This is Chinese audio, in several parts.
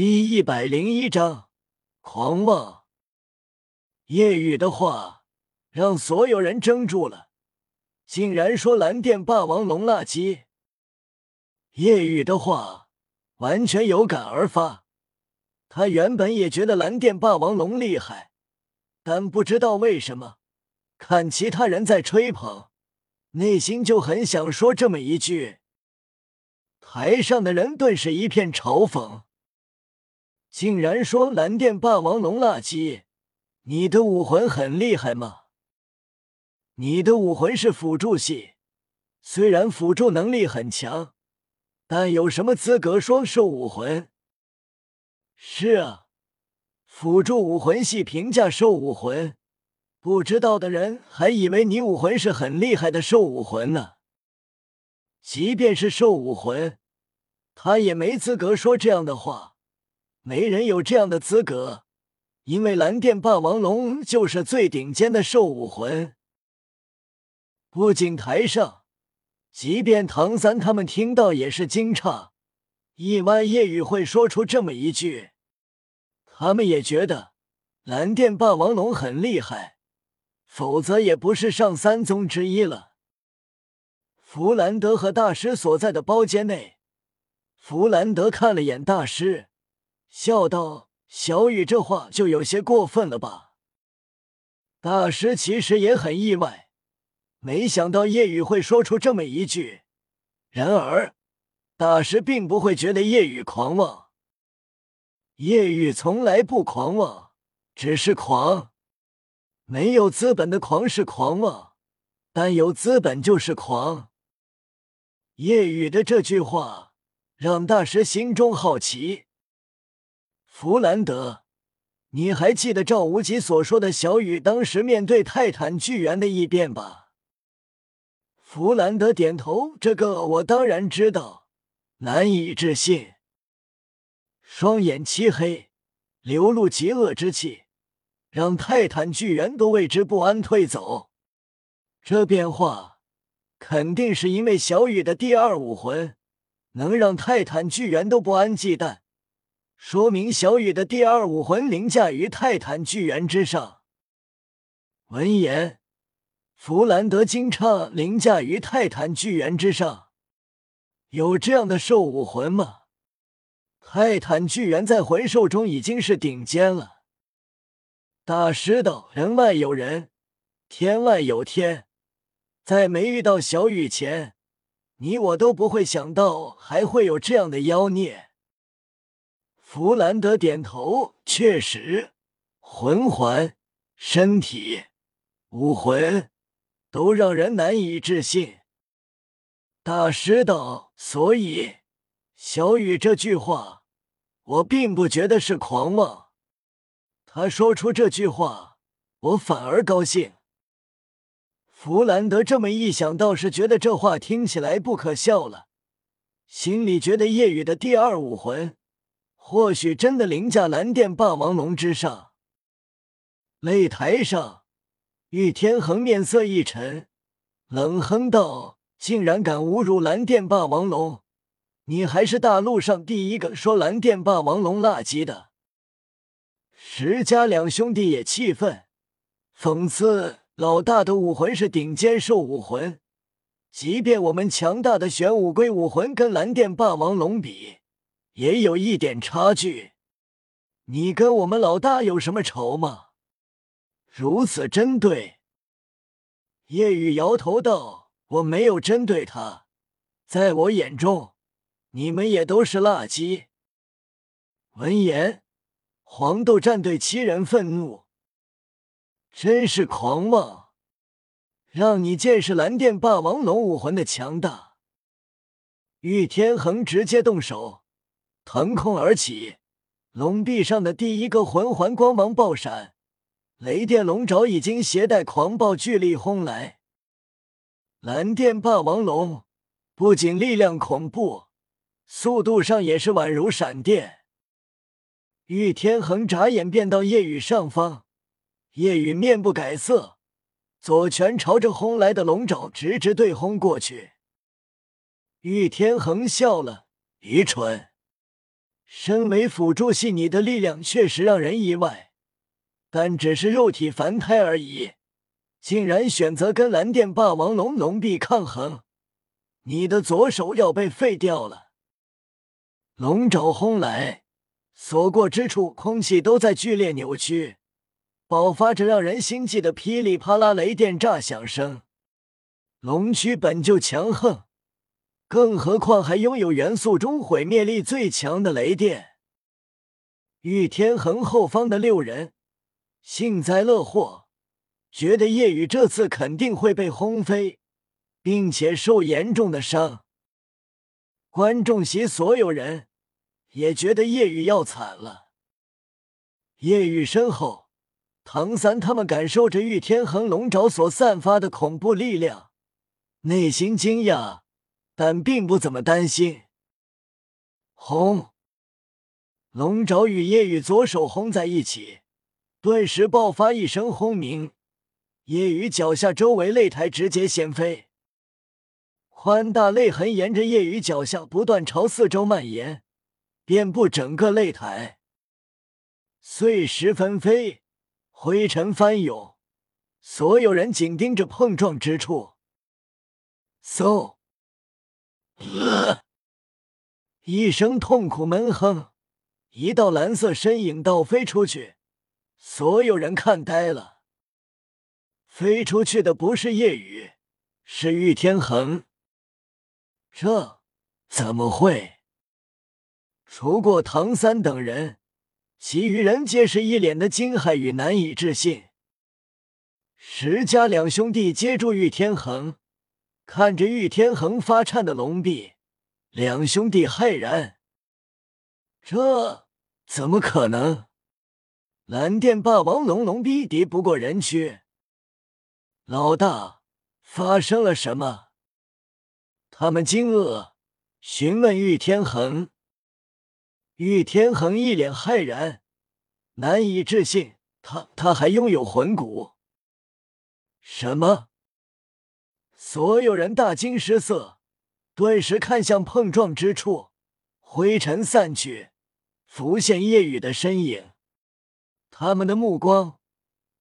第一百零一章狂妄。夜雨的话让所有人怔住了，竟然说蓝电霸王龙垃圾。夜雨的话完全有感而发，他原本也觉得蓝电霸王龙厉害，但不知道为什么，看其他人在吹捧，内心就很想说这么一句。台上的人顿时一片嘲讽。竟然说蓝电霸王龙垃圾！你的武魂很厉害吗？你的武魂是辅助系，虽然辅助能力很强，但有什么资格说兽武魂？是啊，辅助武魂系评价兽武魂，不知道的人还以为你武魂是很厉害的兽武魂呢。即便是兽武魂，他也没资格说这样的话。没人有这样的资格，因为蓝电霸王龙就是最顶尖的兽武魂。不仅台上，即便唐三他们听到也是惊诧，意外叶雨会说出这么一句。他们也觉得蓝电霸王龙很厉害，否则也不是上三宗之一了。弗兰德和大师所在的包间内，弗兰德看了眼大师。笑道：“小雨这话就有些过分了吧？”大师其实也很意外，没想到叶雨会说出这么一句。然而，大师并不会觉得叶雨狂妄。叶雨从来不狂妄，只是狂。没有资本的狂是狂妄，但有资本就是狂。叶雨的这句话让大师心中好奇。弗兰德，你还记得赵无极所说的小雨当时面对泰坦巨猿的异变吧？弗兰德点头，这个我当然知道。难以置信，双眼漆黑，流露极恶之气，让泰坦巨猿都为之不安，退走。这变化肯定是因为小雨的第二武魂能让泰坦巨猿都不安忌惮。说明小雨的第二武魂凌驾于泰坦巨猿之上。闻言，弗兰德惊诧：“凌驾于泰坦巨猿之上，有这样的兽武魂吗？”泰坦巨猿在魂兽中已经是顶尖了。大师道：“人外有人，天外有天，在没遇到小雨前，你我都不会想到还会有这样的妖孽。”弗兰德点头，确实，魂环、身体、武魂都让人难以置信。大师道，所以小雨这句话，我并不觉得是狂妄。他说出这句话，我反而高兴。弗兰德这么一想，倒是觉得这话听起来不可笑了，心里觉得夜雨的第二武魂。或许真的凌驾蓝电霸王龙之上。擂台上，玉天恒面色一沉，冷哼道：“竟然敢侮辱蓝电霸王龙！你还是大陆上第一个说蓝电霸王龙垃圾的。”石家两兄弟也气愤，讽刺老大的武魂是顶尖兽武魂，即便我们强大的玄武龟武魂跟蓝电霸王龙比。也有一点差距，你跟我们老大有什么仇吗？如此针对？叶雨摇头道：“我没有针对他，在我眼中，你们也都是垃圾。”闻言，黄豆战队七人愤怒，真是狂妄！让你见识蓝电霸王龙武魂的强大！玉天恒直接动手。腾空而起，龙臂上的第一个魂环光芒爆闪，雷电龙爪已经携带狂暴巨力轰来。蓝电霸王龙不仅力量恐怖，速度上也是宛如闪电。玉天恒眨眼便到夜雨上方，夜雨面不改色，左拳朝着轰来的龙爪直直对轰过去。玉天恒笑了，愚蠢。身为辅助系，你的力量确实让人意外，但只是肉体凡胎而已，竟然选择跟蓝电霸王龙龙臂抗衡，你的左手要被废掉了。龙爪轰来，所过之处，空气都在剧烈扭曲，爆发着让人心悸的噼里啪啦雷电炸响声。龙躯本就强横。更何况还拥有元素中毁灭力最强的雷电。玉天恒后方的六人幸灾乐祸，觉得夜雨这次肯定会被轰飞，并且受严重的伤。观众席所有人也觉得夜雨要惨了。夜雨身后，唐三他们感受着玉天恒龙爪所散发的恐怖力量，内心惊讶。但并不怎么担心。轰！龙爪与夜雨左手轰在一起，顿时爆发一声轰鸣。夜雨脚下周围擂台直接掀飞，宽大泪痕沿着夜雨脚下不断朝四周蔓延，遍布整个擂台。碎石纷飞，灰尘翻涌，所有人紧盯着碰撞之处。嗖！一声痛苦闷哼，一道蓝色身影倒飞出去，所有人看呆了。飞出去的不是夜雨，是玉天恒。这怎么会？除过唐三等人，其余人皆是一脸的惊骇与难以置信。石家两兄弟接住玉天恒。看着玉天恒发颤的龙臂，两兄弟骇然：“这怎么可能？蓝电霸王龙龙臂敌不过人躯。”老大，发生了什么？他们惊愕询问玉天恒。玉天恒一脸骇然，难以置信：“他他还拥有魂骨？什么？”所有人大惊失色，顿时看向碰撞之处，灰尘散去，浮现夜雨的身影。他们的目光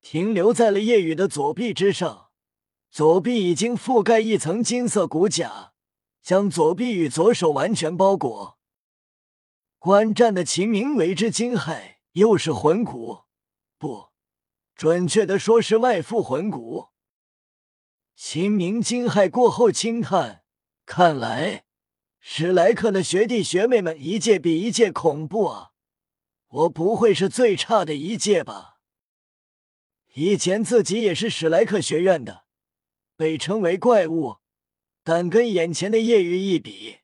停留在了夜雨的左臂之上，左臂已经覆盖一层金色骨甲，将左臂与左手完全包裹。观战的秦明为之惊骇，又是魂骨，不，准确的说是外附魂骨。秦明惊骇过后轻叹：“看来史莱克的学弟学妹们一届比一届恐怖啊！我不会是最差的一届吧？以前自己也是史莱克学院的，被称为怪物，但跟眼前的叶雨一比，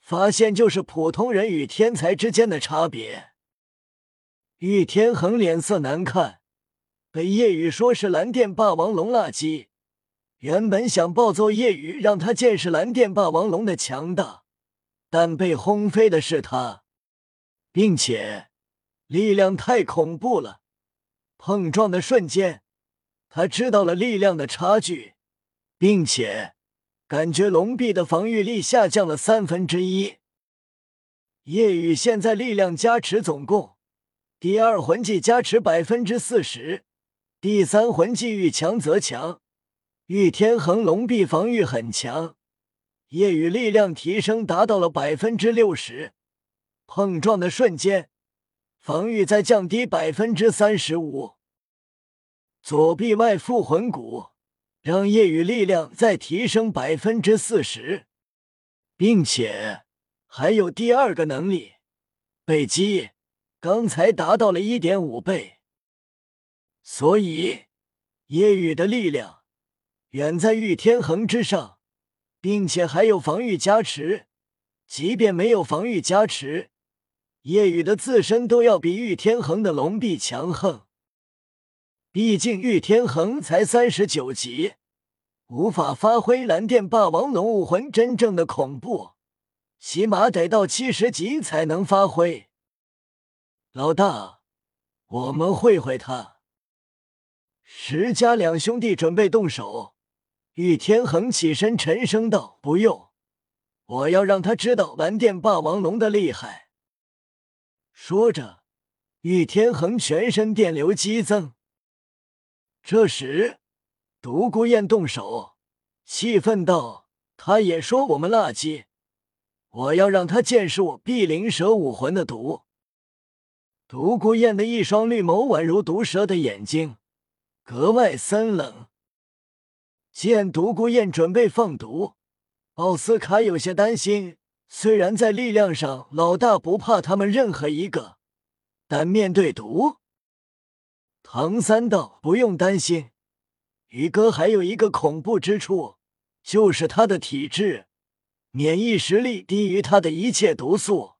发现就是普通人与天才之间的差别。”玉天恒脸色难看，被叶雨说是蓝电霸王龙垃圾。原本想暴揍夜雨，让他见识蓝电霸王龙的强大，但被轰飞的是他，并且力量太恐怖了。碰撞的瞬间，他知道了力量的差距，并且感觉龙臂的防御力下降了三分之一。夜雨现在力量加持总共，第二魂技加持百分之四十，第三魂技遇强则强。玉天恒龙臂防御很强，夜雨力量提升达到了百分之六十，碰撞的瞬间，防御再降低百分之三十五。左臂外附魂骨，让夜雨力量再提升百分之四十，并且还有第二个能力被击，刚才达到了一点五倍，所以夜雨的力量。远在玉天恒之上，并且还有防御加持。即便没有防御加持，夜雨的自身都要比玉天恒的龙臂强横。毕竟玉天恒才三十九级，无法发挥蓝电霸王龙武魂真正的恐怖，起码得到七十级才能发挥。老大，我们会会他。石家两兄弟准备动手。玉天恒起身，沉声道：“不用，我要让他知道蓝电霸王龙的厉害。”说着，玉天恒全身电流激增。这时，独孤雁动手，气愤道：“他也说我们垃圾，我要让他见识我碧灵蛇武魂的毒。”独孤雁的一双绿眸宛如毒蛇的眼睛，格外森冷。见独孤雁准备放毒，奥斯卡有些担心。虽然在力量上老大不怕他们任何一个，但面对毒，唐三道不用担心。宇哥还有一个恐怖之处，就是他的体质免疫实力低于他的一切毒素。